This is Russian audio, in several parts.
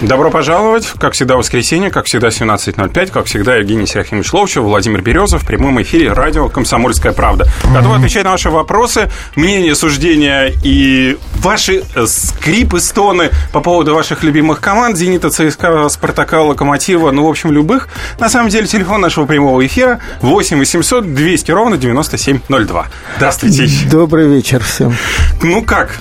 Добро пожаловать. Как всегда, воскресенье, как всегда, 17.05. Как всегда, Евгений Серафимович Ловчев, Владимир Березов в прямом эфире радио «Комсомольская правда». Готовы отвечать на ваши вопросы, мнения, суждения и ваши э, скрипы, стоны по поводу ваших любимых команд «Зенита», ЦСКА, «Спартака», «Локомотива», ну, в общем, любых. На самом деле, телефон нашего прямого эфира 8 800 200 ровно 9702. Здравствуйте. Добрый вечер всем. Ну как?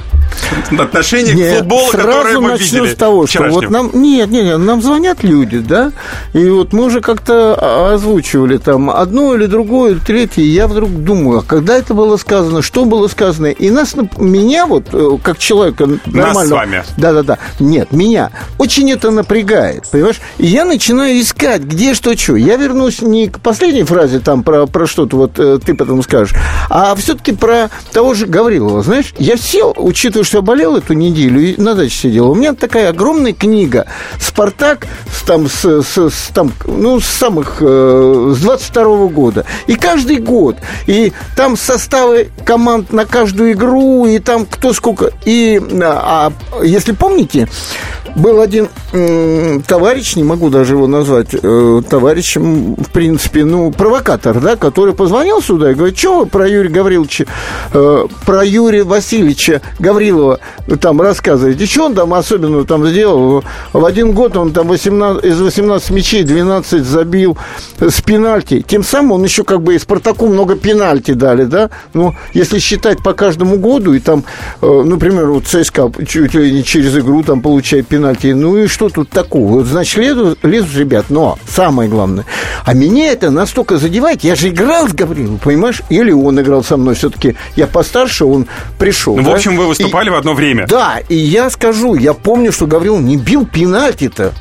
Отношение нет, к футболу, которое мы начну видели с того, что вот нам нет, нет, нет, нам звонят люди, да, и вот мы уже как-то озвучивали там одно или другое, или третье, и я вдруг думаю, а когда это было сказано, что было сказано, и нас, меня вот, э, как человека нормально... Нас с вами. Да-да-да, нет, меня очень это напрягает, понимаешь, и я начинаю искать, где что, что. Я вернусь не к последней фразе там про, про что-то, вот э, ты потом скажешь, а все-таки про того же Гаврилова, знаешь, я сел, учитывая что я болел эту неделю и на даче сидел, у меня такая огромная книга «Спартак» там, с, с, с, там, ну, с самых, э, с 22 -го года. И каждый год. И там составы команд на каждую игру, и там кто сколько. И, а, а если помните, был один товарищ, не могу даже его назвать э, товарищем, в принципе, ну, провокатор, да, который позвонил сюда и говорит, что вы про Юрия Гавриловича, э, про Юрия Васильевича Гаврилова там рассказываете, что он там особенно там сделал? В один год он там 18, из 18 мячей 12 забил с пенальти. Тем самым он еще как бы и Спартаку много пенальти дали, да? Ну, если считать по каждому году, и там, э, например, вот ЦСКА чуть ли не через игру там получает пенальти, пенальти. Ну и что тут такого? Вот, значит, лезут, лезут ребят. Но самое главное, а меня это настолько задевает. Я же играл с Гавриловым, понимаешь? Или он играл со мной. Все-таки я постарше, он пришел. Ну, да? в общем, вы выступали и, в одно время. Да, и я скажу, я помню, что Гаврилов не бил пенальти-то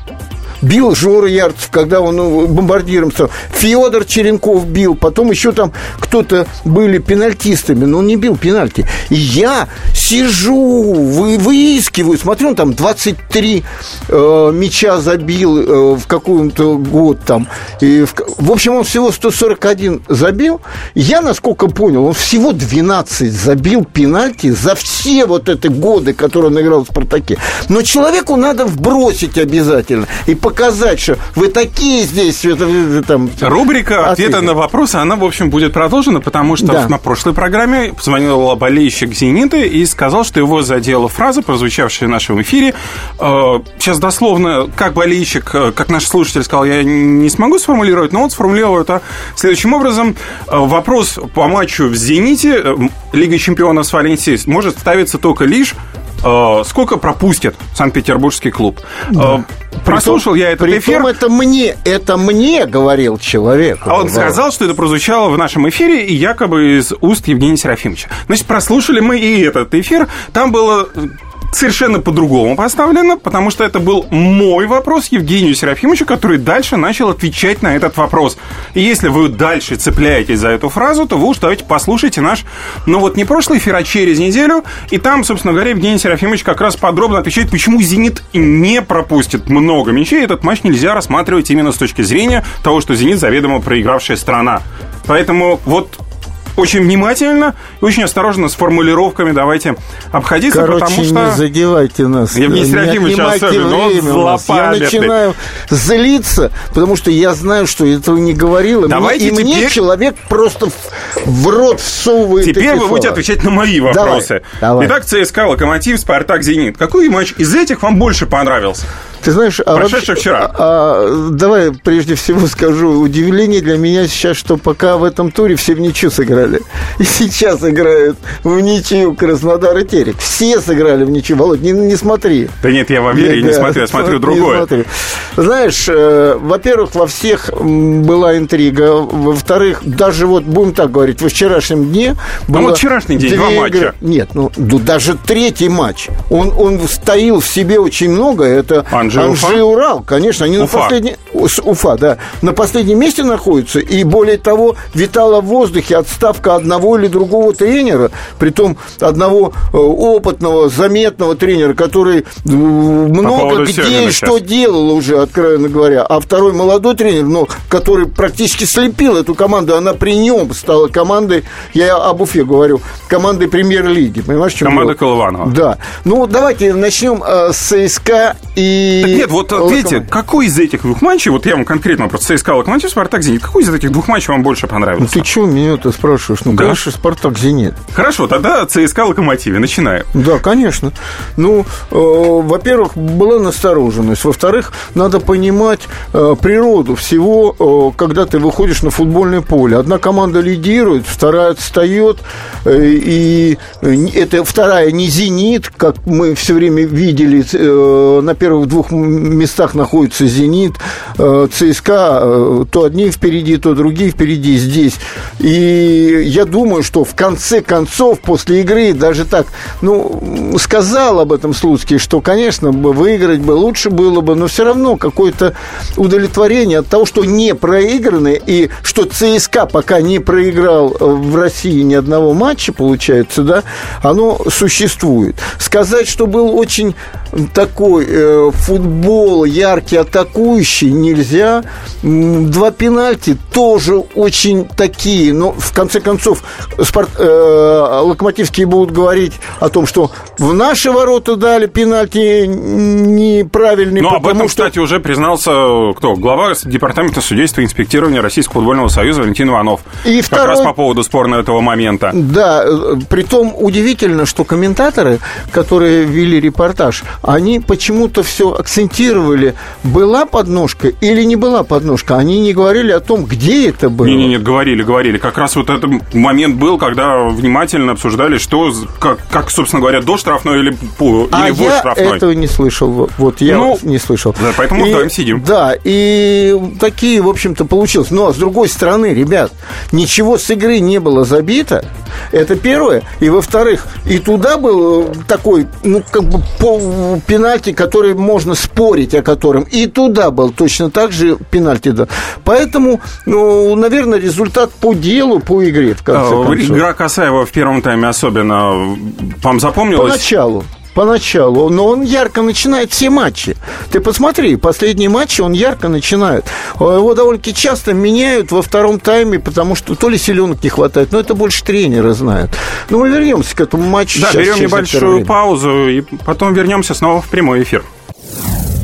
бил Жора Ярцев, когда он ну, бомбардиром стал. Федор Черенков бил, потом еще там кто-то были пенальтистами, но он не бил пенальти. И я сижу, вы, выискиваю, смотрю, он там 23 э, мяча забил э, в какой-то год там. И в, в общем, он всего 141 забил. Я, насколько понял, он всего 12 забил пенальти за все вот эти годы, которые он играл в «Спартаке». Но человеку надо вбросить обязательно и показать показать, что вы такие здесь. Это, там, Рубрика ответа на вопросы, она, в общем, будет продолжена, потому что да. на прошлой программе позвонил болельщик «Зенита» и сказал, что его задела фраза, прозвучавшая в нашем эфире. Э, сейчас дословно, как болельщик, э, как наш слушатель сказал, я не смогу сформулировать, но он сформулировал это следующим образом. Э, вопрос по матчу в «Зените» Лига чемпионов с Валенсией может ставиться только лишь Э, сколько пропустит Санкт-Петербургский клуб. Да. Э, прослушал я этот эфир. это мне, это мне говорил человек. А он сказал, что это прозвучало в нашем эфире и якобы из уст Евгения Серафимовича. Значит, прослушали мы и этот эфир. Там было совершенно по-другому поставлено, потому что это был мой вопрос Евгению Серафимовичу, который дальше начал отвечать на этот вопрос. И если вы дальше цепляетесь за эту фразу, то вы уж давайте послушайте наш, ну вот не прошлый эфир, а через неделю, и там, собственно говоря, Евгений Серафимович как раз подробно отвечает, почему «Зенит» не пропустит много мячей. Этот матч нельзя рассматривать именно с точки зрения того, что «Зенит» заведомо проигравшая страна. Поэтому вот очень внимательно и очень осторожно с формулировками давайте обходиться, Короче, потому что... не задевайте нас. Евгений Серафимович особенно, он Я начинаю злиться, потому что я знаю, что этого не говорил, давайте и теперь... мне человек просто в, в рот всовывает Теперь вы будете отвечать на мои вопросы. Давай, давай. Итак, ЦСКА, Локомотив, Спартак, Зенит. Какой матч из этих вам больше понравился? Ты знаешь, а Прошедший вчера. А, а, давай прежде всего скажу, удивление для меня сейчас, что пока в этом туре все в ничью сыграли. И сейчас играют в ничью Краснодар и Терек. Все сыграли в ничью. Володь, не, не смотри. Да нет, я во вере не, не смотрю, я смотрю другое. Смотрю. Знаешь, э, во-первых, во всех была интрига. Во-вторых, даже вот, будем так говорить, во вчерашнем дне было ну, вот вчерашний день, два матча. Игры. Нет, ну, ну даже третий матч. Он, он стоил в себе очень много. Это Анжи, Анжи Урал, конечно. Они Уфа. на последнем... Уфа, да. На последнем месте находятся. И более того, витала в воздухе отставка одного или другого тренера, притом одного э, опытного, заметного тренера, который э, много где и что делал уже, откровенно говоря. А второй молодой тренер, но который практически слепил эту команду, она при нем стала командой, я об Уфе говорю, командой премьер-лиги. Понимаешь, чем Команда Колыванова. Да. Ну, давайте начнем э, с ЦСКА и... Так нет, вот ответьте, какой из этих двух матчей, вот я вам конкретно просто ЦСКА, Локомотив, Спартак, Зенит, какой из этих двух матчей вам больше понравился? Ну, ты что меня-то спрашиваешь? Ну, да? конечно, Спартак, Зенит. Хорошо, тогда ЦСКА, Локомотиве, начинаем. Да, конечно. Ну, э, во-первых, была настороженность. Во-вторых, надо понимать э, природу всего, э, когда ты выходишь на футбольное поле. Одна команда лидирует, вторая отстает, э, и это вторая не «Зенит», как мы все время видели, э, на первых двух местах находится «Зенит», э, ЦСКА, э, то одни впереди, то другие впереди здесь. И я думаю, что в конце концов, после игры, даже так, ну, сказал об этом Слуцкий, что, конечно, выиграть бы лучше было бы, но все равно какое-то удовлетворение от того, что не проиграны, и что ЦСКА пока не проиграл в России ни одного матча, получается, да, оно существует. Сказать, что был очень такой э, футбол яркий, атакующий, нельзя. Два пенальти тоже очень такие, но в конце концов спорт, э, локомотивские будут говорить о том, что в наши ворота дали пенальти неправильные. Ну, об этом, что... кстати, уже признался кто? Глава департамента судейства и инспектирования Российского футбольного союза Валентин Иванов. И как второй... раз по поводу спорного этого момента. Да, э, при том удивительно, что комментаторы, которые вели репортаж, они почему-то все акцентировали, была подножка или не была подножка. Они не говорили о том, где это было. Не, не, нет, говорили, говорили. Как раз вот этот момент был, когда внимательно обсуждали, что, как, как собственно говоря, до штрафной или, по, а или я штрафной. этого не слышал. Вот я ну, не слышал. Да, поэтому и, вдвоем сидим. Да, и такие, в общем-то, получилось. Но, с другой стороны, ребят, ничего с игры не было забито. Это первое. И, во-вторых, и туда был такой, ну, как бы пенальти, который можно спорить о котором. И туда был точно так же пенальти. Да. Поэтому, ну, наверное, результат по делу, по игре, в конце а, концов. Игра Касаева в первом тайме особенно вам запомнилась? Поначалу поначалу, но он ярко начинает все матчи. Ты посмотри, последние матчи он ярко начинает. Его довольно-таки часто меняют во втором тайме, потому что то ли силенок не хватает, но это больше тренеры знают. Но мы вернемся к этому матчу. Да, берем небольшую паузу и потом вернемся снова в прямой эфир.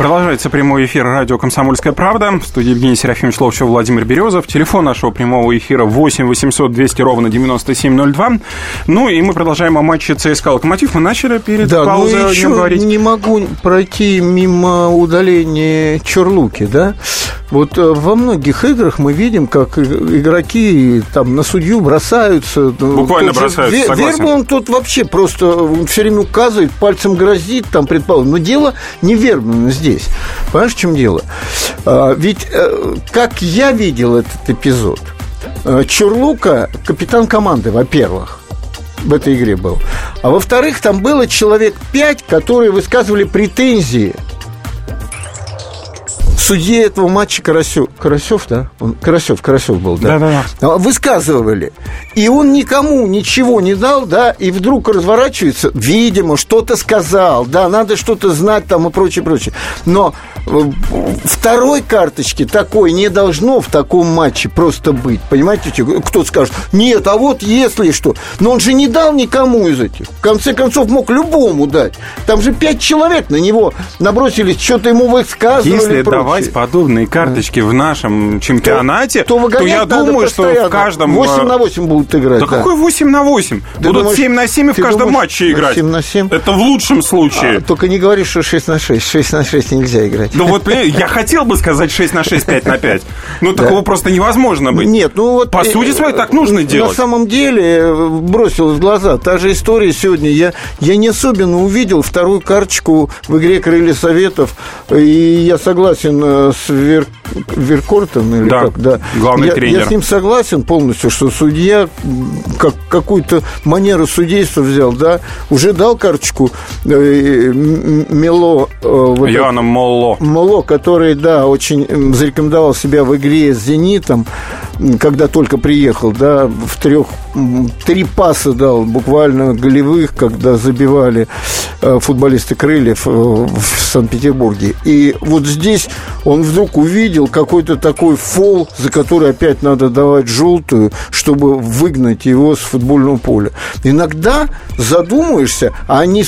Продолжается прямой эфир радио «Комсомольская правда». В студии Евгений Серафимович Ловчев, Владимир Березов. Телефон нашего прямого эфира 8 800 200 ровно 9702. Ну и мы продолжаем о матче ЦСКА «Локомотив». Мы начали перед да, паузой ну, еще говорить. не могу пройти мимо удаления Чурлуки, да? Вот э, во многих играх мы видим, как игроки там на судью бросаются. Ну, Буквально бросаются, Вер, согласен. Вербман тут вообще просто все время указывает, пальцем грозит, там, предположим. Но дело не Вербмана здесь. Понимаешь, в чем дело? А, ведь, э, как я видел этот эпизод, э, Чурлука капитан команды, во-первых в этой игре был. А во-вторых, там было человек пять, которые высказывали претензии судье этого матча Карасев, Карасев, да? Он, Карасев, Карасев был, да? Да-да-да. Высказывали. И он никому ничего не дал, да, и вдруг разворачивается, видимо, что-то сказал, да, надо что-то знать там и прочее, прочее. Но э, второй карточки такой не должно в таком матче просто быть. Понимаете, кто скажет, нет, а вот если что. Но он же не дал никому из этих. В конце концов, мог любому дать. Там же пять человек на него набросились, что-то ему высказывали. Если давать подобные карточки в нашем чемпионате, то, то я думаю, что в каждом... 8 на 8 будут играть. Да, да. какой 8 на 8? Ты Будут думаешь, 7 на 7 в каждом думаешь, матче играть. 7 на 7? Это в лучшем случае. А, только не говори, что 6 на 6. 6 на 6 нельзя играть. Ну вот, я хотел бы сказать 6 на 6, 5 на 5. Но да. такого просто невозможно быть. Нет, ну вот... По сути своей так нужно делать. На самом деле, э, бросилось в глаза. Та же история сегодня. Я, я не особенно увидел вторую карточку в игре «Крылья Советов». И я согласен э, с Вер... Веркортом. Или да, как, да, главный я, тренер. Я с ним согласен полностью, что судья как, какую-то манеру судейства взял, да, уже дал карточку э, Мело... Э, вот Йоанна Молло. Молло, который, да, очень зарекомендовал себя в игре с «Зенитом», когда только приехал, да, в трех, три паса дал буквально голевых, когда забивали э, футболисты Крыльев э, в Санкт-Петербурге. И вот здесь он вдруг увидел какой-то такой фол, за который опять надо давать желтую, чтобы выгнать его с футбольного поля. Иногда задумаешься, а не,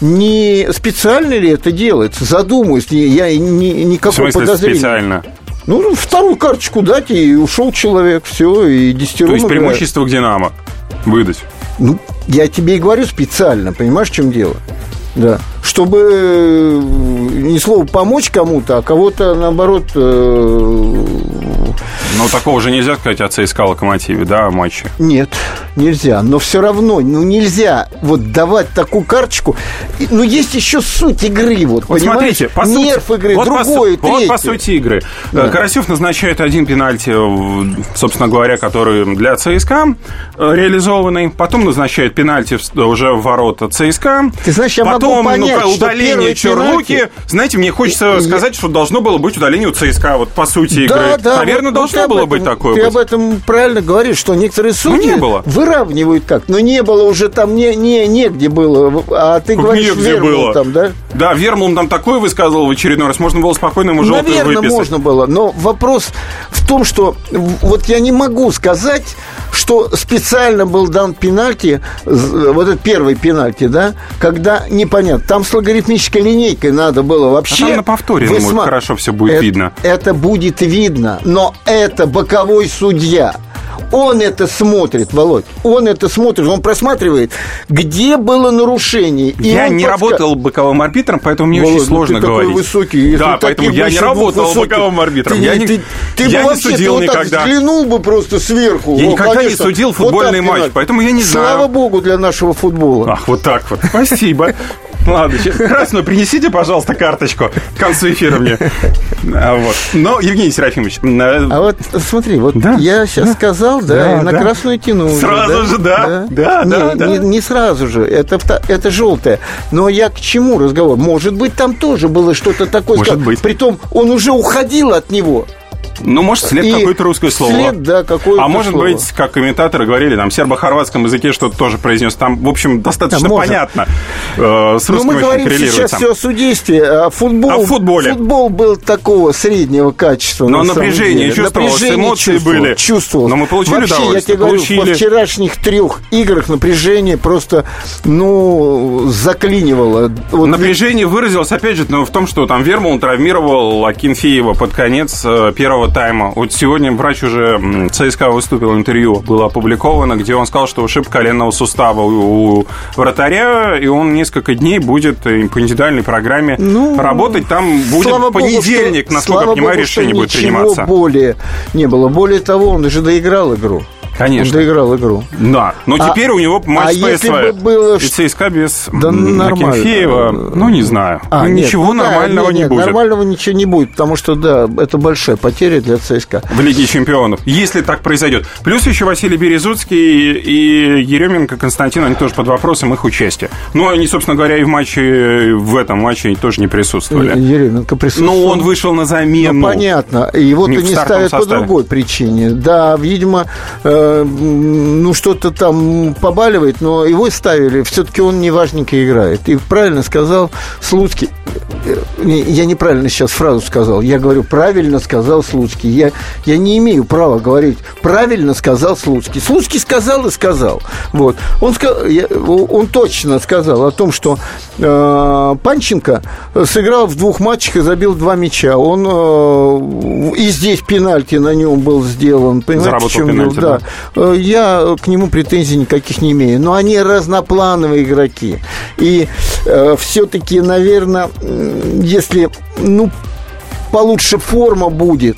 не специально ли это делается? Задумаюсь, я ни, никакого В смысле подозрения. специально? Ну, вторую карточку дать, и ушел человек, все, и десятером То есть играет. преимущество к «Динамо» выдать? Ну, я тебе и говорю специально, понимаешь, в чем дело? Да. Чтобы э, не слово помочь кому-то, а кого-то, наоборот, э, но такого же нельзя сказать о ЦСКА Локомотиве, да, о матче? Нет, нельзя. Но все равно, ну нельзя вот давать такую карточку. Ну, есть еще суть игры, вот, вот смотрите, по сути, Нерв игры, вот другое, по, Вот по сути игры. Да. Карасев назначает один пенальти, собственно говоря, который для ЦСКА э, реализованный. Потом назначает пенальти уже в ворота ЦСКА. Ты знаешь, я Потом, могу понять, ну, удаление Черлуки. Пенальти... Знаете, мне хочется и, сказать, что должно было быть удаление у ЦСКА, вот по сути да, игры. Да, Наверное, вот, должно вот было этом, быть такое. Ты быть. об этом правильно говоришь, что некоторые судьи ну, не было. выравнивают как. Но не было уже там не, не, негде было. А ты как говоришь, негде Вермул было. там, да? Да, Вермул там такое высказывал в очередной раз. Можно было спокойно ему желтую Наверное, выписать. можно было. Но вопрос в том, что вот я не могу сказать, что специально был дан пенальти, вот этот первый пенальти, да, когда непонятно. Там с логарифмической линейкой надо было вообще... А там на повторе, высма... думаю, хорошо все будет это, видно. Это будет видно, но это боковой судья. Он это смотрит, Володь. Он это смотрит, он просматривает, где было нарушение. И я не подска... работал боковым арбитром, поэтому мне Володь, очень сложно ты говорить. Такой высокий. Да, поэтому я не работал высоких, боковым арбитром. Ты, я не, ты, ты я бы не вообще, судил ты никогда. Вот взглянул бы просто сверху. Я О, никогда конечно, не судил футбольный вот матч, поэтому я не знаю. Слава богу для нашего футбола. Ах, вот так вот. Спасибо. Ладно, красную принесите, пожалуйста, карточку к концу эфира мне. А, вот. Но, Евгений Серафимович... А вот смотри, вот да, я сейчас да, сказал, да, да и на да. красную тяну. Сразу же, да. Да, да, не, да, да. Не, не сразу же, это, это желтое. Но я к чему разговор? Может быть, там тоже было что-то такое. Может сказал. быть. Притом он уже уходил от него. Ну, может, след И какое-то русское слово. След, да, какое-то А может слово. быть, как комментаторы говорили, там, сербо-хорватском языке что-то тоже произнес. Там, в общем, достаточно Да, понятно. Э, с Но мы говорим сейчас там. все о судействе, а футбол, О футболе. футбол был такого среднего качества. Но на напряжение деле. чувствовалось, Напряжение эмоции чувствовалось, были. Чувствовалось. Но мы получили Вообще, я тебе говорю, получили. во вчерашних трех играх напряжение просто, ну, заклинивало. Вот Напряжение выразилось, опять же, ну, в том, что там Вермул травмировал Акинфеева под конец э, первого тайма. Вот сегодня врач уже ЦСКА выступил, интервью было опубликовано, где он сказал, что ушиб коленного сустава у, вратаря, и он несколько дней будет э, по индивидуальной программе Ну, работать. Там будет понедельник, Богу, что, насколько я понимаю, Богу, решение будет приниматься. более не было. Более того, он уже доиграл игру. Конечно. Он доиграл игру. Да, но А- теперь у него матч а если бы было И ЦСКА без Да. Акинфеева, ну, не знаю. А, Ну, нет, ничего ну нормального нет, не нет, будет. Нормального ничего не будет, потому что, да, это большая потеря для ЦСКА. в Лиге чемпионов, если так произойдет. Плюс еще Василий Березуцкий и Еременко Константин, они тоже под вопросом их участия. Ну, они, собственно говоря, и в матче, в этом матче тоже не присутствовали. Еременко присутствовал. Но он вышел на замену. Ну, понятно. Его-то Не не, стартовом ставят по составе. другой причине. Да, видимо, э, ну что-то там побаливает, но его ставили. Все-таки он не важненько играет. И правильно сказал Слуцкий. Э, Я неправильно сейчас фразу сказал. Я говорю, правильно сказал Слуцкий. Я, я не имею права говорить, правильно сказал Слуцкий. Слуцкий сказал и сказал. Вот. Он, он точно сказал о том, что э, Панченко сыграл в двух матчах и забил два мяча. Он э, и здесь пенальти на нем был сделан. Понимаете, Заработал чем пенальти, дело? Да. Э, Я к нему претензий никаких не имею. Но они разноплановые игроки. И все-таки, наверное, если ну, получше форма будет.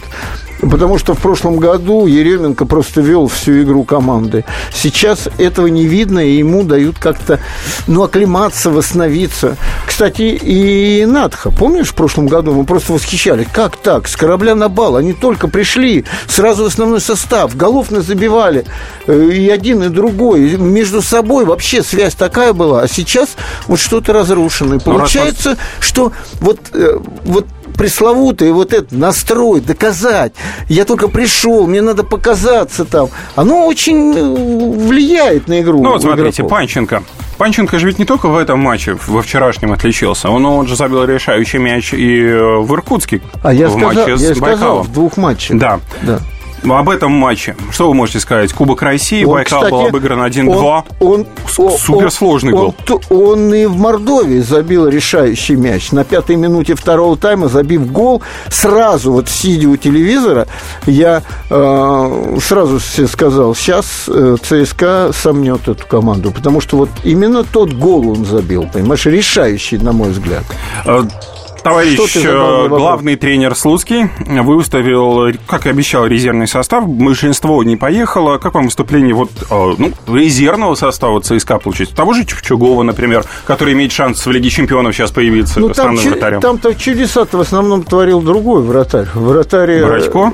Потому что в прошлом году Еременко просто вел всю игру команды. Сейчас этого не видно, и ему дают как-то, ну, оклематься, восстановиться. Кстати, и Надха, помнишь, в прошлом году мы просто восхищались. Как так? С корабля на бал. Они только пришли, сразу в основной состав, голов забивали э, и один, и другой. И Между собой вообще связь такая была. А сейчас вот что-то разрушено. И Ну, получается, что вот, э, вот пресловутый вот этот настрой, доказать. Я только пришел, мне надо показаться там. Оно очень э, влияет на игру. Ну, вот смотрите, игроков. Панченко. Панченко же ведь не только в этом матче, во вчерашнем отличился. Он, он же забил решающий мяч и э, в Иркутске А я в сказал, матче я с сказал Байкалом. в двух матчах. Да. да. Ну, Об этом матче. Что вы можете сказать? Кубок России, Он, Байкал был кстати, обыгран 1-2. Он, он, суперсложный он, гол. Он, он и в Мордовии забил решающий мяч. На пятой минуте второго тайма, забив гол, сразу вот сидя у телевизора, я э, сразу себе сказал, сейчас э, ЦСКА сомнет эту команду. Потому что вот именно тот гол он забил, понимаешь, решающий, на мой взгляд. Товарищ, э, главный тренер Слуцкий выставил, как и обещал, резервный состав. Большинство не поехало. Как вам выступление вот, э, ну, резервного состава ЦСКА получить? Того же Чугова, например, который имеет шанс в Лиге чемпионов сейчас появиться Ну, там, вратарем. там-то чудеса-то в основном творил другой вратарь. Вратарь э, Бородько?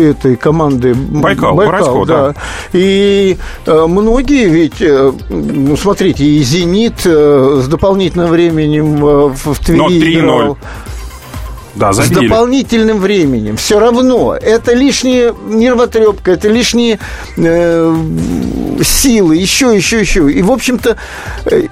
этой команды Байкал, Бородько, да. И э, многие ведь, ну, смотрите, и «Зенит» с дополнительным временем в, в Твери Но 3:0. Играл. Да, С забили. дополнительным временем. Все равно. Это лишняя нервотрепка, это лишние э, силы, еще, еще, еще. И, в общем-то, э,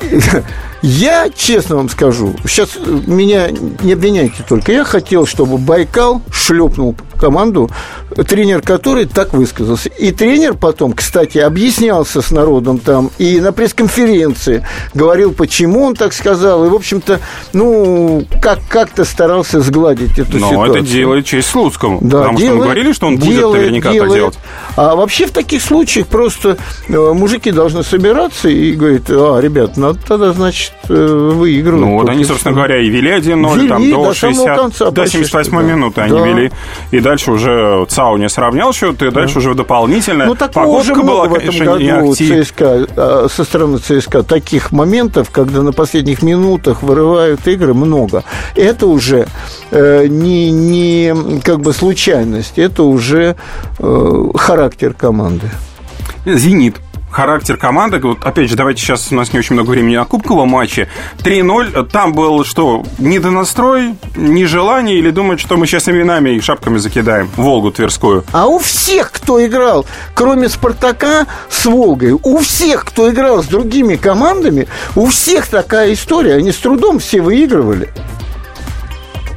я, честно вам скажу, сейчас меня не обвиняйте только, я хотел, чтобы Байкал шлепнул команду, тренер которой так высказался. И тренер потом, кстати, объяснялся с народом там и на пресс-конференции говорил, почему он так сказал. И, в общем-то, ну, как- как-то старался сгладить эту Но ситуацию. это делает честь Слуцкому. Да, потому что мы делает, говорили, что он будет делает, наверняка так делает. делать. А вообще в таких случаях просто э, мужики должны собираться и говорить, а, ребят, надо тогда, значит, э, выигрывать. Ну, вот они, что». собственно говоря, и вели 1-0, Вели там, до до самого 60, конца до почти 78 что, да. минуты они Да. вели. И дальше уже ЦАУ не сравнял счет, и дальше уже дополнительно. Ну, такого уже была, в этом конечно, году. ЦСКА, а, со стороны ЦСКА. Таких моментов, когда на последних минутах вырывают игры, много. Это уже э, не, не как бы случайность, это уже э, характер команды. «Зенит». Характер команды, вот опять же, давайте сейчас у нас не очень много времени на кубковом матче. 3-0, там был что, недонастрой, нежелание или думать, что мы сейчас именами и шапками закидаем Волгу Тверскую? А у всех, кто играл, кроме «Спартака» с «Волгой», у всех, кто играл с другими командами, у всех такая история. Они с трудом все выигрывали.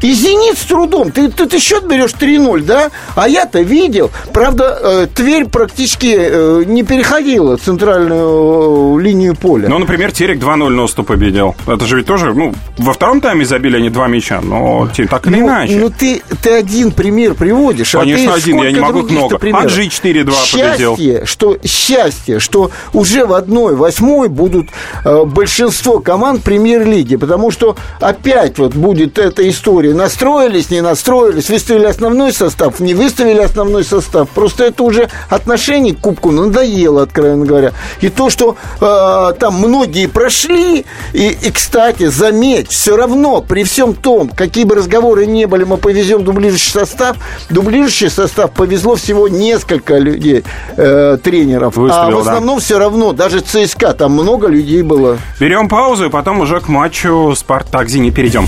И «Зенит» с трудом. Ты, ты, ты счет берешь 3-0, да? А я-то видел. Правда, э, Тверь практически э, не переходила центральную э, линию поля. Ну, например, Терек 2-0 Носту победил. Это же ведь тоже, ну, во втором тайме забили они два мяча, но те- так или Ну, иначе. Ну, ты, ты один пример приводишь. Конечно, а ты один, я не могу много. Аджи 4-2 победил. Счастье, что, счастье, что уже в одной восьмой будут э, большинство команд премьер-лиги, потому что опять вот будет эта история истории. Настроились, не настроились, выставили основной состав, не выставили основной состав. Просто это уже отношение к Кубку надоело, откровенно говоря. И то, что э, там многие прошли, и, и, кстати, заметь, все равно, при всем том, какие бы разговоры ни были, мы повезем дублирующий состав, дублирующий состав повезло всего несколько людей, э, тренеров. Выставил, а в основном да. все равно, даже ЦСКА, там много людей было. Берем паузу, и потом уже к матчу «Спартак-Зенит» перейдем.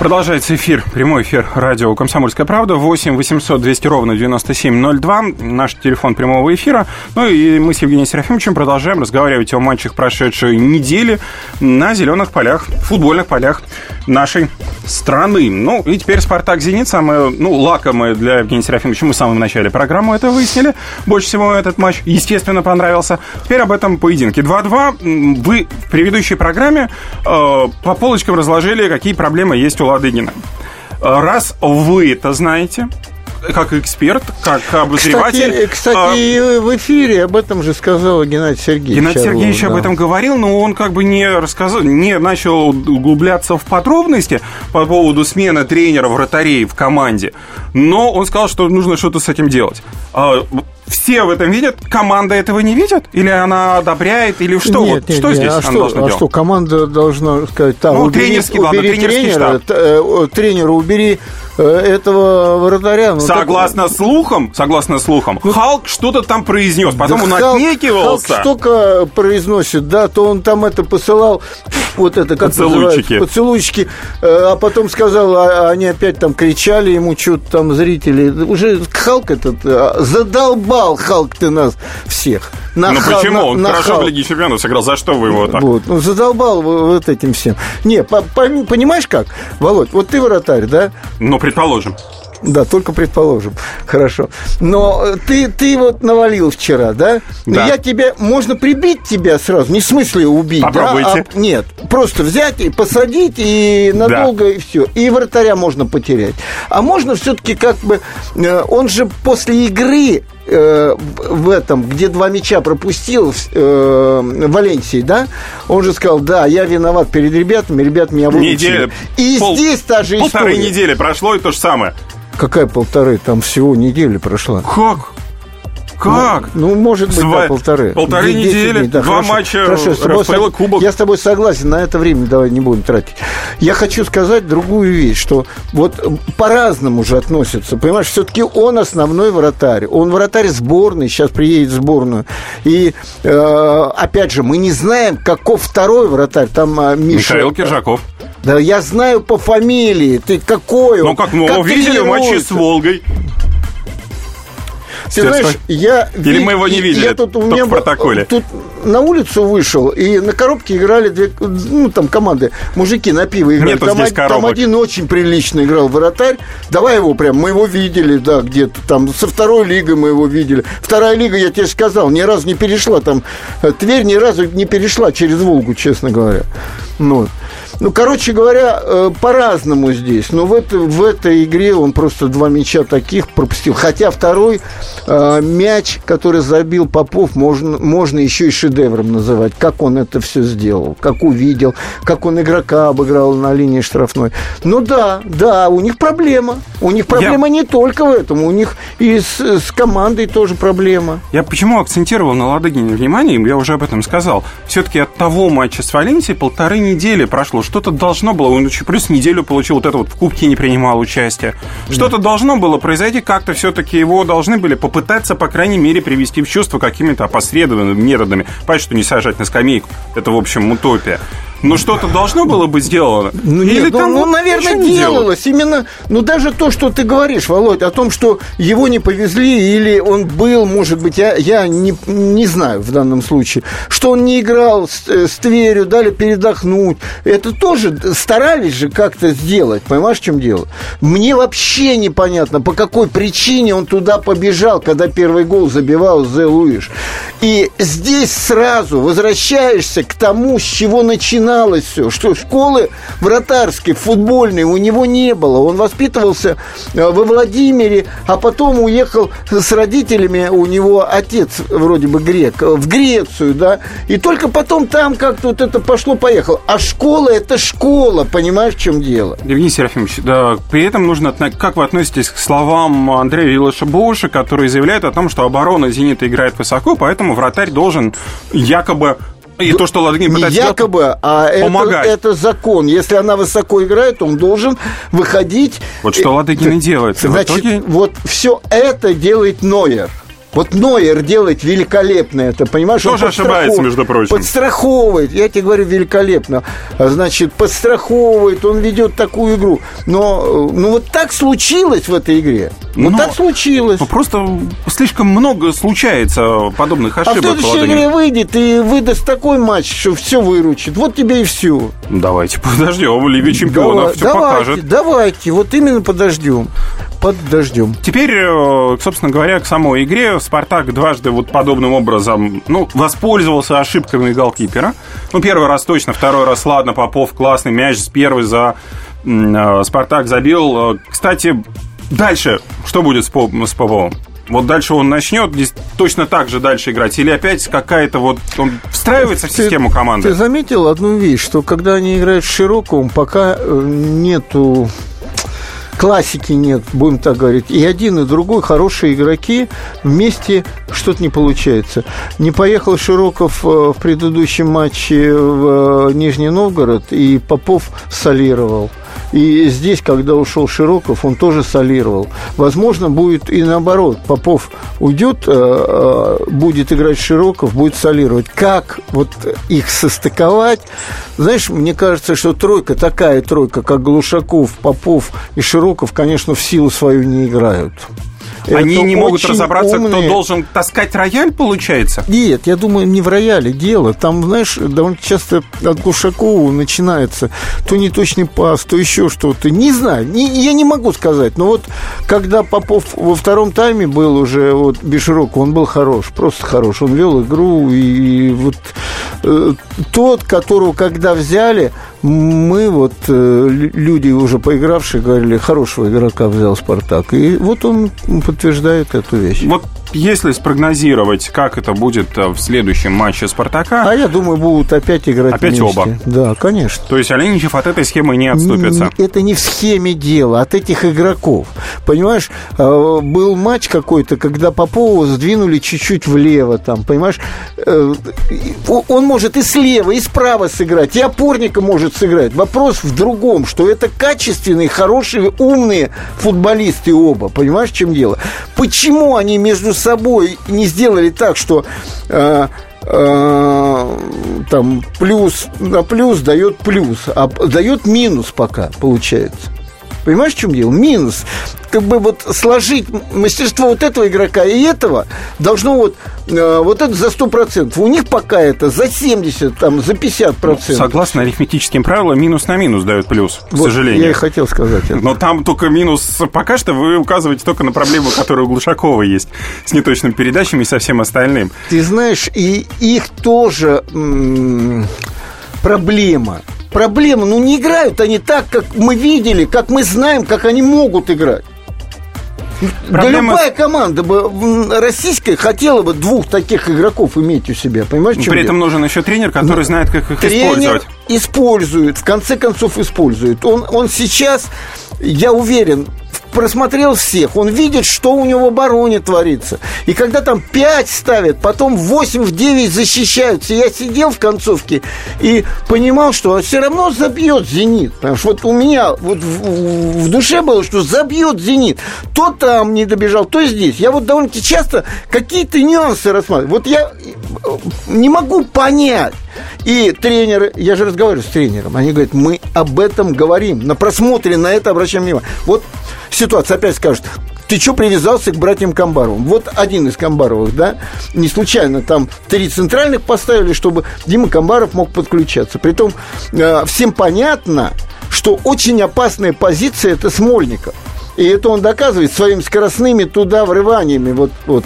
Продолжается эфир, прямой эфир радио «Комсомольская правда». 8 800 200 ровно 9702. Наш телефон прямого эфира. Ну и мы с Евгением Серафимовичем продолжаем разговаривать о матчах прошедшей недели на зеленых полях, футбольных полях нашей страны. Ну и теперь «Спартак» «Зенит» самое, ну, лакомое для Евгения Серафимовича. Мы в самом начале программы это выяснили. Больше всего этот матч, естественно, понравился. Теперь об этом поединке. 2-2. Вы в предыдущей программе э, по полочкам разложили, какие проблемы есть у Ладыгина. Раз вы это знаете, как эксперт, как обозреватель. Кстати, кстати а, в эфире об этом же сказал Геннадий Сергеевич. Геннадий Сергеевич да. об этом говорил, но он как бы не рассказал, не начал углубляться в подробности по поводу смены тренера вратарей в команде. Но он сказал, что нужно что-то с этим делать. Все в этом видят, команда этого не видит? Или она одобряет, или что? Нет, вот, нет, что нет, здесь а что, а делать? что, команда должна сказать, там, ну, убери, тренерский, убери ладно, тренера, штаб. Э, тренера убери э, этого вратаря. Ну, согласно так... слухам, согласно слухам, ну, Халк что-то там произнес, потом да он Халк, отнекивался. Халк столько произносит, да, то он там это посылал, вот это, как поцелуйчики. поцелуйчики, э, а потом сказал, а, они опять там кричали ему, что-то там зрители, уже Халк этот задолбал Халк ты нас всех. На ну почему? На, он на хорошо Халк. в Лиге Чемпионов сыграл. За что вы его так? Вот. Ну, задолбал вот этим всем. Не, по, по, понимаешь как? Володь, вот ты вратарь, да? Ну, предположим. Да, только предположим. Хорошо. Но э, ты, ты вот навалил вчера, да? Да. Я тебя... Можно прибить тебя сразу, не в смысле убить, Попробуйте. да? А, нет, просто взять и посадить, и надолго, да. и все. И вратаря можно потерять. А можно все-таки как бы... Э, он же после игры э, в этом, где два мяча пропустил э, Валенсии, да, он же сказал, да, я виноват перед ребятами, ребят меня выручили. Неделя. И пол, здесь та же полторы история. Полторы недели прошло, и то же самое. Какая полторы? Там всего неделя прошла. Как? Как? Ну, ну может быть, Сва... да, полторы. Полторы недели, дней, да, два хорошо, матча хорошо, Рафаэла Кубок. Я с тобой согласен, на это время давай не будем тратить. Я хочу сказать другую вещь, что вот по-разному же относятся. Понимаешь, все-таки он основной вратарь. Он вратарь сборной, сейчас приедет в сборную. И, э, опять же, мы не знаем, каков второй вратарь. Там э, Миша... Михаил Киржаков. Да я знаю по фамилии. Ты какой он? Ну, как мы его видели в матче с Волгой. Ты знаешь, я... Или мы его не видели, я тут, у меня в протоколе. Тут на улицу вышел, и на коробке играли две, ну, там, команды. Мужики на пиво играли. Нету там, здесь там один очень прилично играл вратарь. Давай его прям, мы его видели, да, где-то там. Со второй лигой мы его видели. Вторая лига, я тебе сказал, ни разу не перешла там. Э, Тверь ни разу не перешла через Волгу, честно говоря. Ну, ну, короче говоря, э, по-разному здесь. Но в, это, в этой игре он просто два мяча таких пропустил. Хотя второй э, мяч, который забил Попов, можно, можно еще и шедевром называть. Как он это все сделал, как увидел, как он игрока обыграл на линии штрафной. Ну да, да, у них проблема. У них проблема Я... не только в этом, у них и с, с командой тоже проблема. Я почему акцентировал на Ладыгине внимание, я уже об этом сказал. Все-таки от того матча с Валенсией полторы недели прошло что-то должно было, он плюс неделю получил вот это вот в Кубке не принимал участие. Что-то должно было произойти, как-то все-таки его должны были попытаться, по крайней мере, привести в чувство какими-то опосредованными методами. Понятно, что не сажать на скамейку, это, в общем, утопия. Но что-то должно было быть сделано. Ну, Или ну, там ну, вот наверное, делалось. Именно, ну, даже то, что ты говоришь, Володь, о том, что его не повезли, или он был, может быть, я, я не, не знаю в данном случае, что он не играл с, э, с Тверью, дали передохнуть. Это тоже старались же как-то сделать. Понимаешь, в чем дело? Мне вообще непонятно, по какой причине он туда побежал, когда первый гол забивал Зе Луиш. И здесь сразу возвращаешься к тому, с чего начиналось все, что школы вратарской, футбольной у него не было. Он воспитывался э, во Владимире, а потом уехал с родителями, у него отец вроде бы грек, э, в Грецию, да, и только потом там как-то вот это пошло-поехало. А школа – это школа, понимаешь, в чем дело? Евгений Серафимович, да, при этом нужно... Как вы относитесь к словам Андрея Вилыша Боуша, который заявляет о том, что оборона «Зенита» играет высоко, поэтому вратарь должен якобы... И то, что Ладыгин Не якобы, а это, это закон. Если она высоко играет, он должен выходить. Вот что Ладыгин и делает. Значит, вот все это делает Нойер. Вот Нойер делает великолепно это, понимаешь? Он Тоже ошибается, между прочим. Подстраховывает, я тебе говорю, великолепно. А, Значит, подстраховывает, он ведет такую игру. Но э, ну, вот так случилось в этой игре. Вот Ну, так случилось. Ну, просто слишком много случается подобных А в ошибок. следующей игре выйдет и выдаст такой матч, что все выручит. Вот тебе и все. Давайте подождем. Лига чемпионов все давайте, покажет. давайте, вот именно подождем. Подождем. Теперь, э, собственно говоря, к самой игре Спартак дважды вот подобным образом ну, воспользовался ошибками голкипера. Ну, первый раз точно, второй раз, ладно, Попов классный мяч с первый за э, Спартак забил. Э, Кстати, дальше что будет с, По- с Поповым? Вот дальше он начнет здесь точно так же дальше играть? Или опять какая-то вот... Он встраивается в Ты- систему команды? Ты заметил одну вещь, что когда они играют в широком, пока нету классики нет, будем так говорить. И один, и другой хорошие игроки вместе что-то не получается. Не поехал Широков э, в предыдущем матче в э, Нижний Новгород, и Попов солировал. И здесь, когда ушел Широков, он тоже солировал. Возможно, будет и наоборот. Попов уйдет, э, э, будет играть Широков, будет солировать. Как вот их состыковать? Знаешь, мне кажется, что тройка, такая тройка, как Глушаков, Попов и Широков, конечно, в силу свою не играют. Они Это не могут разобраться, кто умные- должен таскать рояль, получается? нет, я думаю, не в рояле дело. Там, знаешь, довольно часто от Глушакова начинается то неточный пас, то еще что-то. Не знаю, не- я не могу сказать. Но вот когда Попов во втором тайме был уже вот без Широкого, он был хорош, просто хорош. Он вел игру, и вот э, тот, которого когда взяли, мы вот, э, лю- люди уже поигравшие, говорили, хорошего игрока взял Спартак. И вот он подтверждает эту вещь. Вот если спрогнозировать, как это будет э, в следующем матче Спартака, А я думаю, будут опять играть Опять вместе. оба. Да, конечно. то есть Оленичев от этой схемы не отступится. Это не в схеме дела, от этих игроков. Понимаешь, э, был матч какой-то, когда Попова сдвинули чуть-чуть влево, там, понимаешь, он может и слева, и справа сыграть, и опорника может сыграть. Вопрос в другом, что это качественные, хорошие, умные футболисты оба. Понимаешь, в чем дело? Почему они между собой не сделали так, что э, э, там плюс на плюс дает плюс, а дает минус пока, получается. Понимаешь, в чем дело? Минус. Как бы вот сложить мастерство вот этого игрока и этого должно вот, э, вот это за 100%. У них пока это за 70, там, за 50%. Согласно арифметическим правилам, минус на минус дает плюс, к Вот сожалению. Я и хотел сказать это. Но там только минус... Пока что вы указываете только на проблему, которая у Глушакова есть с неточными передачами и со всем остальным. Ты знаешь, и их тоже м, проблема. Проблема, ну не играют они так, как мы видели, как мы знаем, как они могут играть. Да Проблема- любая команда бы российская хотела бы двух таких игроков иметь у себя, понимаешь? При дело? этом нужен еще тренер, который знает, как их Тренер использовать. использует, в конце концов использует. Он, он сейчас, я уверен, просмотрел всех, он видит, что у него в обороне творится. И когда там 5 ставят, потом 8 в 9 защищаются, я сидел в концовке и понимал, что все равно забьет «Зенит». Потому что вот у меня вот в, в душе было, что забьет «Зенит». То там не добежал, то здесь. Я вот довольно-таки часто какие-то нюансы рассматриваю. Вот я э, не могу понять, И тренеры, я же разговариваю с тренером, они говорят, мы об этом говорим, на просмотре на это обращаем внимание. Вот ситуация опять скажет, ты что привязался к братьям Камбаровым? Вот один из Камбаровых, да, не случайно там три центральных поставили, чтобы Дима Камбаров мог подключаться. Притом э, всем понятно, что очень опасная позиция – это Смольников. И это он доказывает своими скоростными туда врываниями. Вот, вот.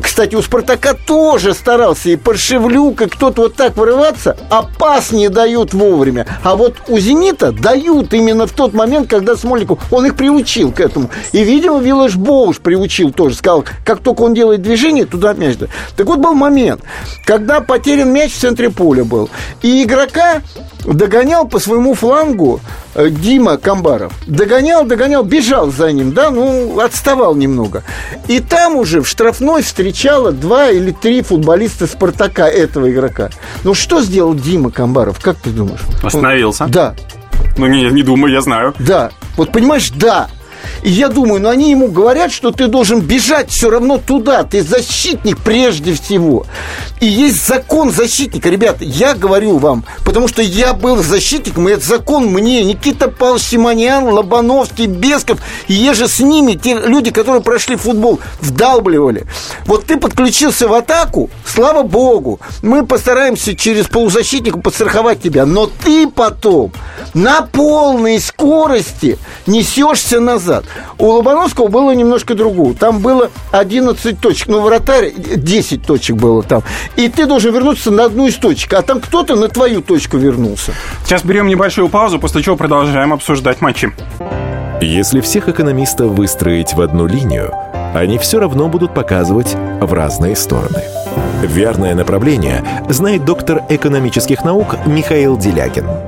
Кстати, у Спартака тоже старался. И Паршевлюк, и кто-то вот так врываться, а пас не дают вовремя. А вот у «Зенита» дают именно в тот момент, когда Смольников, он их приучил к этому. И, видимо, Виллаж Боуш приучил тоже. Сказал, как только он делает движение, туда мяч дает. Так вот был момент, когда потерян мяч в центре поля был. И игрока догонял по своему флангу э, Дима Камбаров. Догонял, догонял, бежал за ним, да, ну, отставал немного. И там уже в штрафной встречало два или три футболиста Спартака, этого игрока. Ну, что сделал Дима Камбаров, как ты думаешь? Остановился? Он... Да. Ну, не, не думаю, я знаю. Да. Вот понимаешь, да. И я думаю, ну они ему говорят, что ты должен бежать все равно туда. Ты защитник прежде всего. И есть закон защитника. Ребята, я говорю вам, потому что я был защитником, и этот закон мне, Никита Павлович Симонян, Лобановский, Бесков, и я же с ними, те люди, которые прошли футбол, вдалбливали. Вот ты подключился в атаку, слава богу, мы постараемся через полузащитника подстраховать тебя, но ты потом на полной скорости несешься назад. У Лобановского было немножко другого. Там было 11 точек, но вратарь 10 точек было там. И ты должен вернуться на одну из точек, а там кто-то на твою точку вернулся. Сейчас берем небольшую паузу, после чего продолжаем обсуждать матчи. Если всех экономистов выстроить в одну линию, они все равно будут показывать в разные стороны. Верное направление знает доктор экономических наук Михаил Делякин.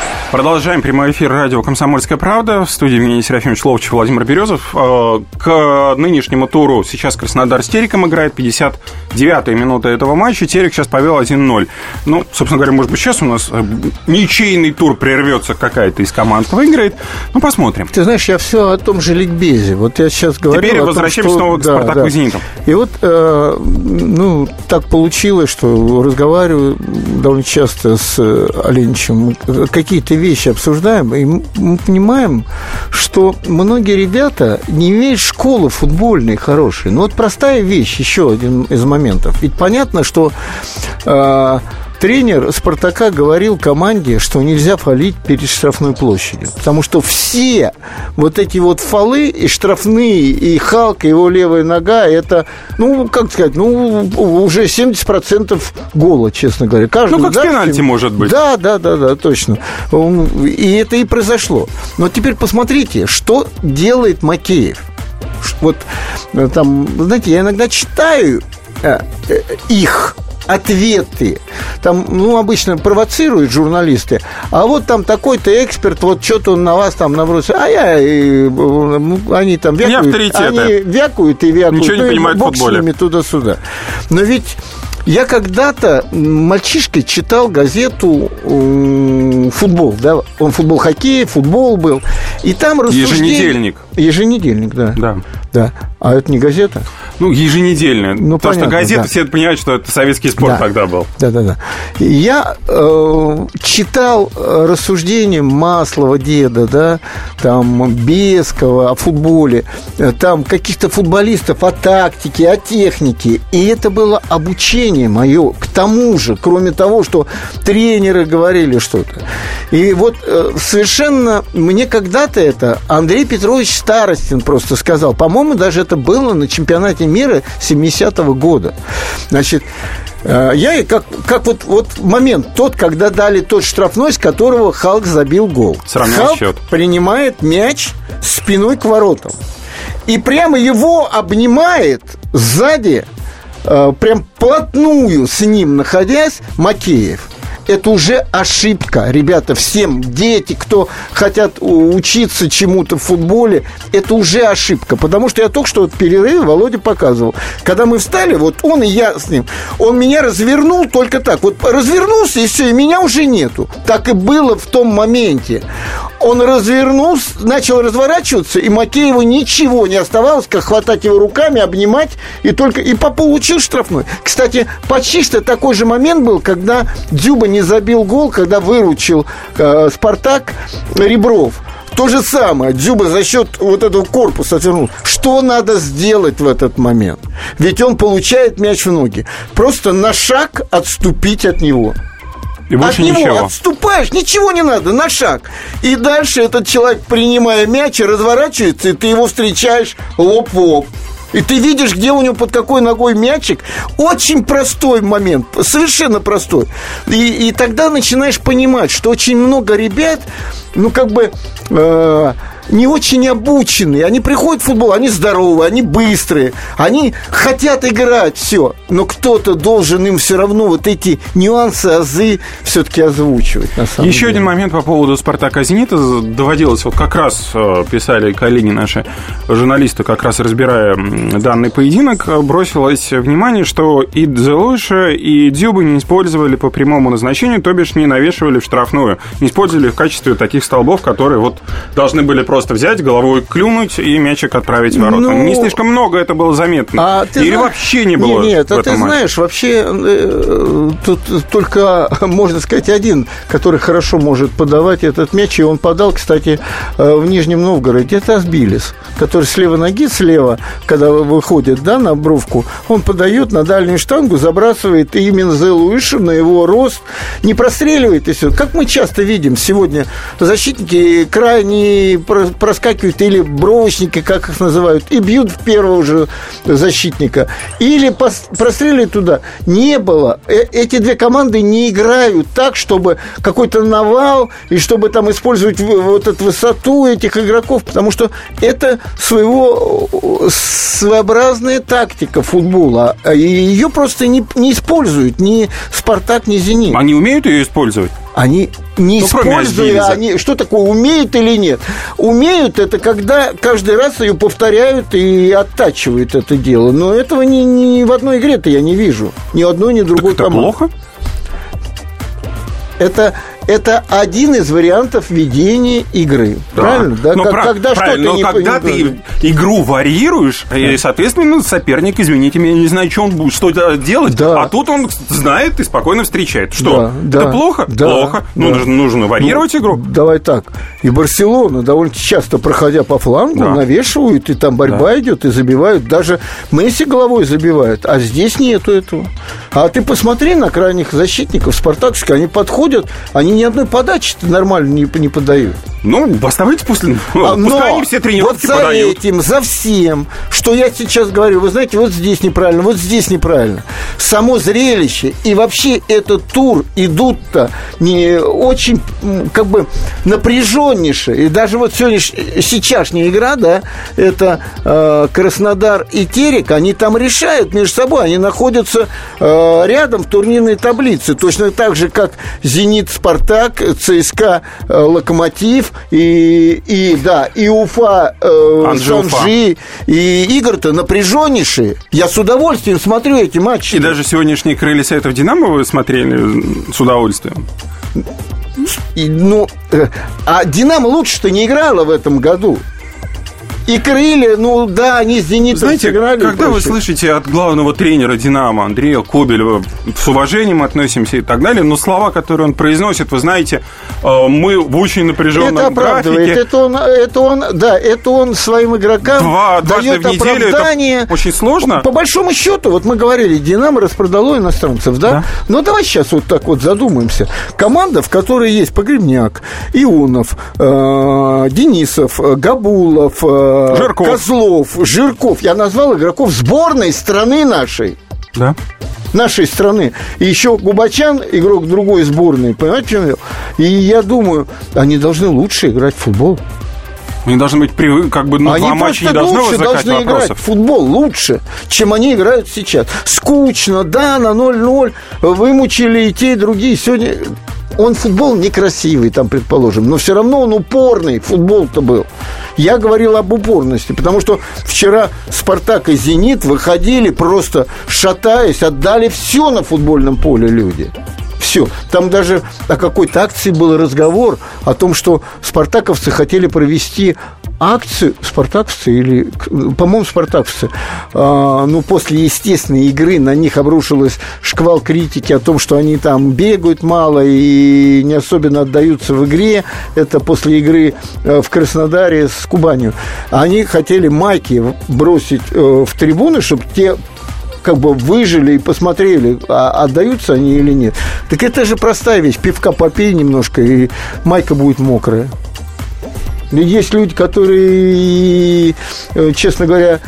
Продолжаем прямой эфир радио «Комсомольская правда». В студии Евгений Серафимович Ловчев, Владимир Березов. Э, к нынешнему туру сейчас Краснодар с Тереком играет. 59-я минута этого матча. Терек сейчас повел 1-0. Ну, собственно говоря, может быть, сейчас у нас э, ничейный тур прервется, какая-то из команд выиграет. Ну, посмотрим. Ты знаешь, я все о том же ликбезе. Вот я сейчас говорю Теперь возвращаемся снова к да, Спартаку да. Зениту. И вот, э, ну, так получилось, что разговариваю довольно часто с Оленичем. Какие-то вещи обсуждаем, и мы понимаем, что многие ребята не имеют школы футбольной хорошей. Ну вот простая вещь, еще один из моментов. Ведь понятно, что э, тренер Спартака говорил команде, что нельзя фалить перед штрафной площадью. Потому что все вот эти вот фолы и штрафные, и Халк, и его левая нога, это, ну, как сказать, ну, уже 70% гола, честно говоря. Каждый, ну, как да, с пенальти, может быть. Да, да, да, да, точно. И это и произошло. Но теперь посмотрите, что делает Макеев. Вот э, там, знаете, я иногда читаю э, э, их ответы. Там, ну, обычно провоцируют журналисты, а вот там такой-то эксперт, вот что-то он на вас там набросил, а я, и, ну, они там вякают, они вякают и вякают. Ничего не ну, понимают в футболе. туда-сюда. Но ведь я когда-то мальчишкой читал газету «Футбол», да, он футбол хоккей, футбол был, и там рассуждение... Еженедельник. Еженедельник, да. Да. Да. А это не газета? Ну, еженедельная. Ну, Потому понятно, что газета, да. все понимают, что это советский спорт да. тогда был. Да, да, да. Я э, читал рассуждения Маслова деда, да, там Бескова о футболе, там каких-то футболистов о тактике, о технике. И это было обучение мое к тому же, кроме того, что тренеры говорили что-то. И вот э, совершенно мне когда-то это Андрей Петрович Старостин просто сказал, по-моему, даже это было на чемпионате мира 70-го года. Значит, э, я как, как вот, вот момент тот, когда дали тот штрафной, с которого Халк забил гол. Сравнял Халк счет. принимает мяч спиной к воротам. И прямо его обнимает сзади, прям плотную с ним находясь, Макеев это уже ошибка. Ребята, всем дети, кто хотят учиться чему-то в футболе, это уже ошибка. Потому что я только что вот перерыв Володя показывал. Когда мы встали, вот он и я с ним, он меня развернул только так. Вот развернулся, и все, и меня уже нету. Так и было в том моменте. Он развернулся, начал разворачиваться, и Макееву ничего не оставалось, как хватать его руками, обнимать, и только... И получил штрафной. Кстати, почти что такой же момент был, когда Дзюба не забил гол, когда выручил э, Спартак Ребров. То же самое, Дзюба за счет вот этого корпуса отвернул. Что надо сделать в этот момент? Ведь он получает мяч в ноги. Просто на шаг отступить от него. И от него ничего. отступаешь, ничего не надо, на шаг. И дальше этот человек, принимая мяч, разворачивается, и ты его встречаешь лоб в лоб. И ты видишь, где у него под какой ногой мячик. Очень простой момент, совершенно простой. И, и тогда начинаешь понимать, что очень много ребят, ну, как бы... Э, не очень обученные. Они приходят в футбол, они здоровые, они быстрые, они хотят играть, все. Но кто-то должен им все равно вот эти нюансы, азы все-таки озвучивать. На самом Еще деле. один момент по поводу «Спартака Зенита». Доводилось, вот как раз э, писали коллеги наши журналисты, как раз разбирая данный поединок, бросилось внимание, что и Дзелуша, и Дзюбы не использовали по прямому назначению, то бишь не навешивали в штрафную, не использовали в качестве таких столбов, которые вот должны были просто взять, головой клюнуть и мячик отправить в ворота. Ну, не слишком много это было заметно. А ты Или зна- вообще не было Нет, в а ты матче. знаешь, вообще э, тут только, можно сказать, один, который хорошо может подавать этот мяч, и он подал, кстати, э, в Нижнем Новгороде, это Асбилис, который с левой ноги, слева, когда выходит, да, на бровку, он подает на дальнюю штангу, забрасывает, и именно за Луиша на его рост не простреливает, и все. Как мы часто видим сегодня, защитники крайне проскакивают, или бровочники, как их называют, и бьют в первого же защитника. Или простреливают туда. Не было. Э- эти две команды не играют так, чтобы какой-то навал, и чтобы там использовать вот эту высоту этих игроков, потому что это своего своеобразная тактика футбола. И ее просто не, не используют ни «Спартак», ни «Зенит». Они умеют ее использовать? Они не Ну, используя, они что такое умеют или нет? Умеют это когда каждый раз ее повторяют и оттачивают это дело. Но этого ни, ни в одной игре-то я не вижу. Ни одной, ни другой Это команды. плохо? Это, это один из вариантов ведения игры. Правильно? Да? Ну, Как- когда правильно, что-то но не когда понимаешь. ты игру варьируешь, и, соответственно, соперник, извините меня, не знает, что он будет, что делать, Да. а тут он знает и спокойно встречает. Что? Да, это да, плохо? да, плохо. Ну, да. нужно, нужно варьировать Ну, игру. Давай так. И Барселона довольно часто, проходя по флангу, Да. навешивают, и там борьба идет, и забивают. Даже Месси головой забивает, а здесь нету этого. А ты посмотри на крайних защитников спартакских, они подходят, они ни одной подачи нормально не, не подают. Ну, оставайте после... А, Пускай они все тренировки вот за подают. этим, за всем, что я сейчас говорю, вы знаете, вот здесь неправильно, вот здесь неправильно. Само зрелище и вообще этот тур идут-то не очень, как бы, напряженнейше. И даже вот сегодняшняя, сейчасшняя игра, да, это э, Краснодар и Терек, они там решают между собой, они находятся э, рядом в турнирной таблице, точно так же, как Зенит, Спартак, ЦСКА, э, Локомотив и, и да, и Уфа, э, Анжи Уфа. Шанжи, и игры-то напряженнейшие. Я с удовольствием смотрю эти матчи. И даже сегодняшние крылья Советов Динамо вы смотрели с удовольствием. И, ну, э, а Динамо лучше-то не играла в этом году. И крылья, ну да, они с Зенитом Знаете, сыграли. когда вы слышите от главного тренера «Динамо» Андрея Кобелева, с уважением относимся и так далее, но слова, которые он произносит, вы знаете, э, мы в очень напряженном Это оправдывает. графике. Это он, это он, да, это он своим игрокам Два- дает в неделю это оправдание. очень сложно. По большому счету, вот мы говорили, Динамо распродало иностранцев, да? Да. Но давай сейчас вот так вот задумаемся. Команда, в которой есть Погребняк, Ионов, э, Денисов, э, Габулов, э, Жирков. Козлов, Жирков. Я назвал игроков сборной страны нашей Да. нашей страны. И еще Губачан, игрок другой сборной, понимаете, в чем дело? И я думаю, они должны лучше играть в футбол. Они должны быть при, как бы ну, они два матча не должны лучше должны вопросов. играть в футбол лучше, чем они играют сейчас. Скучно, да, на 0-0, вымучили и те, и другие. Сегодня он футбол некрасивый, там, предположим, но все равно он упорный, футбол-то был. Я говорил об упорности, потому что вчера «Спартак» и «Зенит» выходили просто шатаясь, отдали все на футбольном поле люди. Все. Там даже о какой-то акции был разговор о том, что спартаковцы хотели провести акцию, спартаковцы или, по-моему, спартаковцы, а, ну, после естественной игры на них обрушилась шквал критики о том, что они там бегают мало и не особенно отдаются в игре. Это после игры э, в Краснодаре с Кубанью. Они хотели майки бросить э, в трибуны, чтобы те как бы выжили и посмотрели, а отдаются они или нет. Так это же простая вещь. Пивка попей немножко, и майка будет мокрая. Есть люди, которые, э, честно говоря,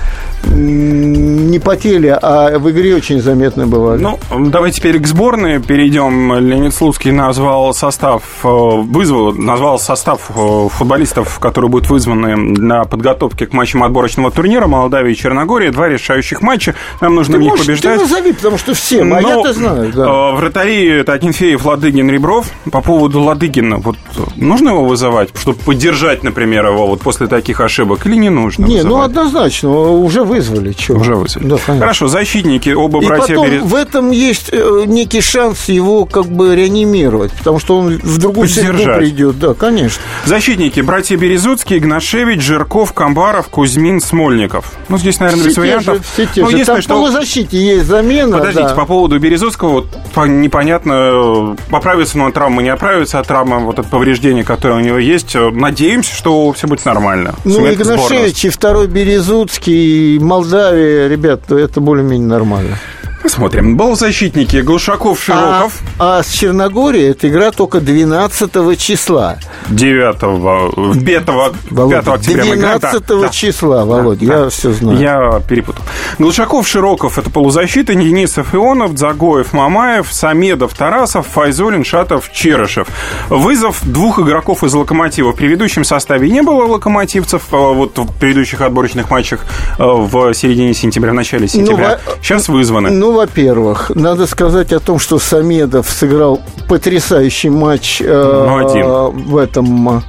не потели, а в игре очень заметно бывали. Ну, давайте теперь к сборной перейдем. Леонид Слуцкий назвал состав, э, вызвал, назвал состав э, футболистов, которые будут вызваны для подготовки к матчам отборочного турнира Молдавии и Черногории. Два решающих матча. Нам нужно ты в них можешь, побеждать. Ты назови, потому что всем, а Но, я-то знаю. Да. э, Вратари это Акинфеев, Ладыгин, Ребров. По поводу Ладыгина, вот нужно его вызывать, чтобы поддержать, например, его вот после таких ошибок, или не нужно Не, вызывать? ну однозначно, уже вызвали. Чё? Уже вызвали. Да, конечно. Хорошо, защитники, оба И братья потом Берез- в этом есть э, некий шанс его как бы реанимировать, потому что он в другую среду придет. Да, конечно. Защитники, братья Березуцкий, Игнашевич, Жирков, Камбаров, Кузьмин, Смольников. Ну, здесь, наверное, без вариантов. все те Ну, же. Там что... полузащите есть замена. Подождите, да. по поводу Березуцкого, вот по- непонятно, э, поправится он от травмы, не оправится от травмы, вот от повреждения, которое у него есть. Э, Надеемся, что все будет нормально. Ну. Игнашевич и второй Березуцкий, и Молдавия, ребят, это более-менее нормально. Посмотрим. Полузащитники Глушаков, Широков. А, а с Черногорией эта игра только 12 числа. 9 5, 5 Володя, октября мы играем. 12 Да, да. числа, Володя, я все знаю. Я перепутал. Глушаков, Широков – это полузащита, Денисов, Ионов, Дзагоев, Мамаев, Самедов, Тарасов, Файзулин, Шатов, Черышев. Вызов двух игроков из «Локомотива». В предыдущем составе не было локомотивцев, а вот в предыдущих отборочных матчах э, в середине сентября, в начале сентября. во- Сейчас вызваны. Ну, во-первых, надо сказать о том, что Самедов сыграл потрясающий матч э, Ну, в этом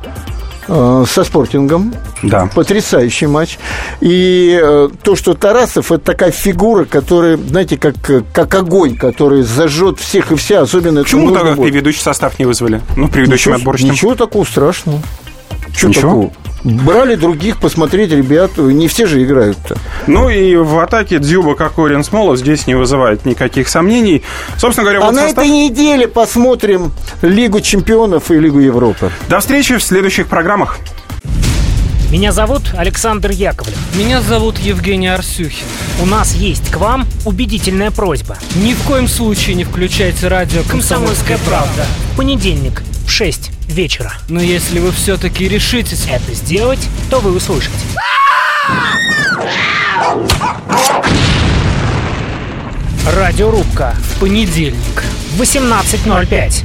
э, со спортингом. Да. Потрясающий матч. И э, то, что Тарасов это такая фигура, которая, знаете, как, как огонь, который зажжет всех и вся, особенно Почему тогда предыдущий состав не вызвали? Ну, в предыдущем Ничего, отборочном. ничего такого страшного. Что Ничего? такого? Брали других посмотреть, ребят, не все же играют-то. Ну и в атаке Дзюба, Кокорин, Смолов здесь не вызывает никаких сомнений. Собственно говоря, А вот на состав... этой неделе посмотрим Лигу чемпионов и Лигу Европы. До встречи в следующих программах. Меня зовут Александр Яковлев. Меня зовут Евгений Арсюхин. У нас есть к вам убедительная просьба. Ни в коем случае не включайте радио «Комсомольская правда». Понедельник в 6 вечера. Но если вы все-таки решитесь... Это сделать, то вы услышите. Радиорубка В понедельник. в 18.05.